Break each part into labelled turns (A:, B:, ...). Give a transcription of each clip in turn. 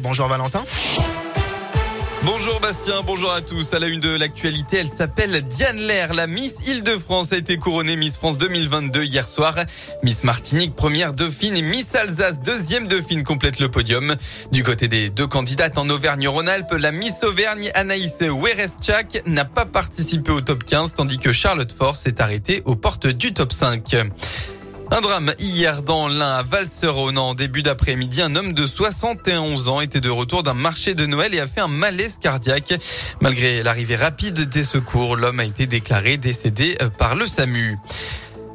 A: Bonjour Valentin.
B: Bonjour Bastien, bonjour à tous. À la une de l'actualité, elle s'appelle Diane Lair. La Miss Île-de-France a été couronnée Miss France 2022 hier soir. Miss Martinique, première dauphine et Miss Alsace, deuxième dauphine, complète le podium. Du côté des deux candidates en Auvergne-Rhône-Alpes, la Miss Auvergne Anaïs Wereschak n'a pas participé au top 15, tandis que Charlotte Force est arrêtée aux portes du top 5. Un drame hier dans l'Ain à Valserone en début d'après-midi. Un homme de 71 ans était de retour d'un marché de Noël et a fait un malaise cardiaque. Malgré l'arrivée rapide des secours, l'homme a été déclaré décédé par le SAMU.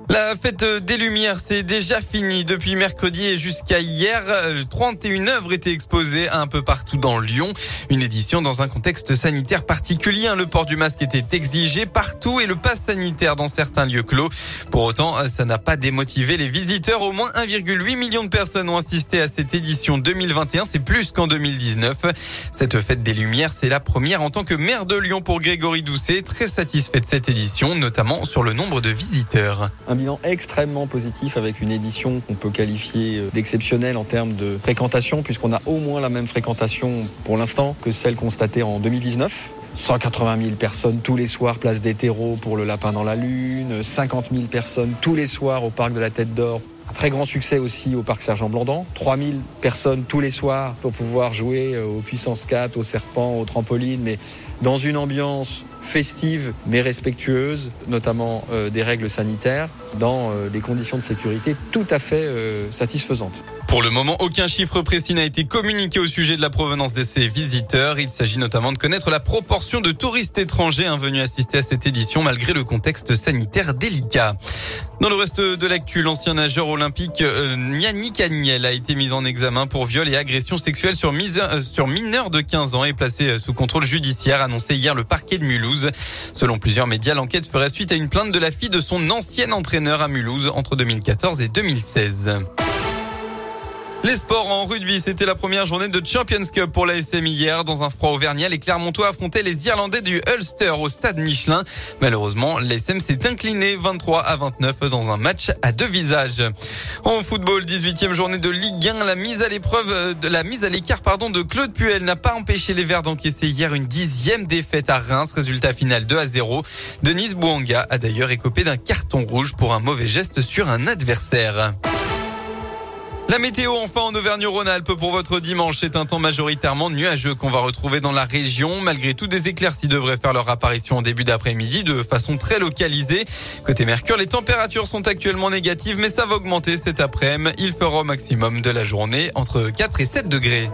B: La fête des Lumières, c'est déjà fini. Depuis mercredi et jusqu'à hier, 31 œuvres étaient exposées un peu partout dans Lyon. Une édition dans un contexte sanitaire particulier. Le port du masque était exigé partout et le pass sanitaire dans certains lieux clos. Pour autant, ça n'a pas démotivé les visiteurs. Au moins 1,8 million de personnes ont assisté à cette édition 2021. C'est plus qu'en 2019. Cette fête des Lumières, c'est la première en tant que maire de Lyon pour Grégory Doucet. Très satisfait de cette édition, notamment sur le nombre de visiteurs
C: un bilan extrêmement positif avec une édition qu'on peut qualifier d'exceptionnelle en termes de fréquentation, puisqu'on a au moins la même fréquentation pour l'instant que celle constatée en 2019. 180 000 personnes tous les soirs, place des terreaux pour le lapin dans la lune, 50 000 personnes tous les soirs au parc de la Tête d'Or. Un très grand succès aussi au parc Sergent Blandan. 3000 personnes tous les soirs pour pouvoir jouer euh, aux puissances 4, aux serpents, aux trampolines, mais dans une ambiance festive mais respectueuse, notamment euh, des règles sanitaires, dans euh, des conditions de sécurité tout à fait satisfaisantes.
B: Pour le moment, aucun chiffre précis n'a été communiqué au sujet de la provenance de ces visiteurs. Il s'agit notamment de connaître la proportion de touristes étrangers venus assister à cette édition malgré le contexte sanitaire délicat. Dans le reste de l'actu, l'ancien nageur olympique euh, Yannick Agnel a été mis en examen pour viol et agression sexuelle sur, euh, sur mineur de 15 ans et placé euh, sous contrôle judiciaire, annoncé hier le parquet de Mulhouse. Selon plusieurs médias, l'enquête ferait suite à une plainte de la fille de son ancien entraîneur à Mulhouse entre 2014 et 2016. Les sports en rugby, c'était la première journée de Champions Cup pour la SM hier. Dans un froid auvergnat, les Clermontois affrontaient les Irlandais du Ulster au stade Michelin. Malheureusement, l'ASM s'est incliné 23 à 29 dans un match à deux visages. En football, 18e journée de Ligue 1, la mise à l'épreuve, de la mise à l'écart, pardon, de Claude Puel n'a pas empêché les Verts d'encaisser hier une dixième défaite à Reims. Résultat final 2 à 0. Denise Bouanga a d'ailleurs écopé d'un carton rouge pour un mauvais geste sur un adversaire. La météo enfin en Auvergne-Rhône-Alpes pour votre dimanche. C'est un temps majoritairement nuageux qu'on va retrouver dans la région. Malgré tout, des éclaircies devraient faire leur apparition en début d'après-midi de façon très localisée. Côté Mercure, les températures sont actuellement négatives, mais ça va augmenter cet après-midi. Il fera au maximum de la journée entre 4 et 7 degrés.